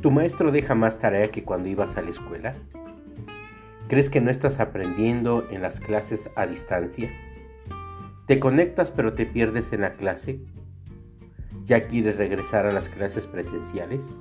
¿Tu maestro deja más tarea que cuando ibas a la escuela? ¿Crees que no estás aprendiendo en las clases a distancia? ¿Te conectas pero te pierdes en la clase? ¿Ya quieres regresar a las clases presenciales?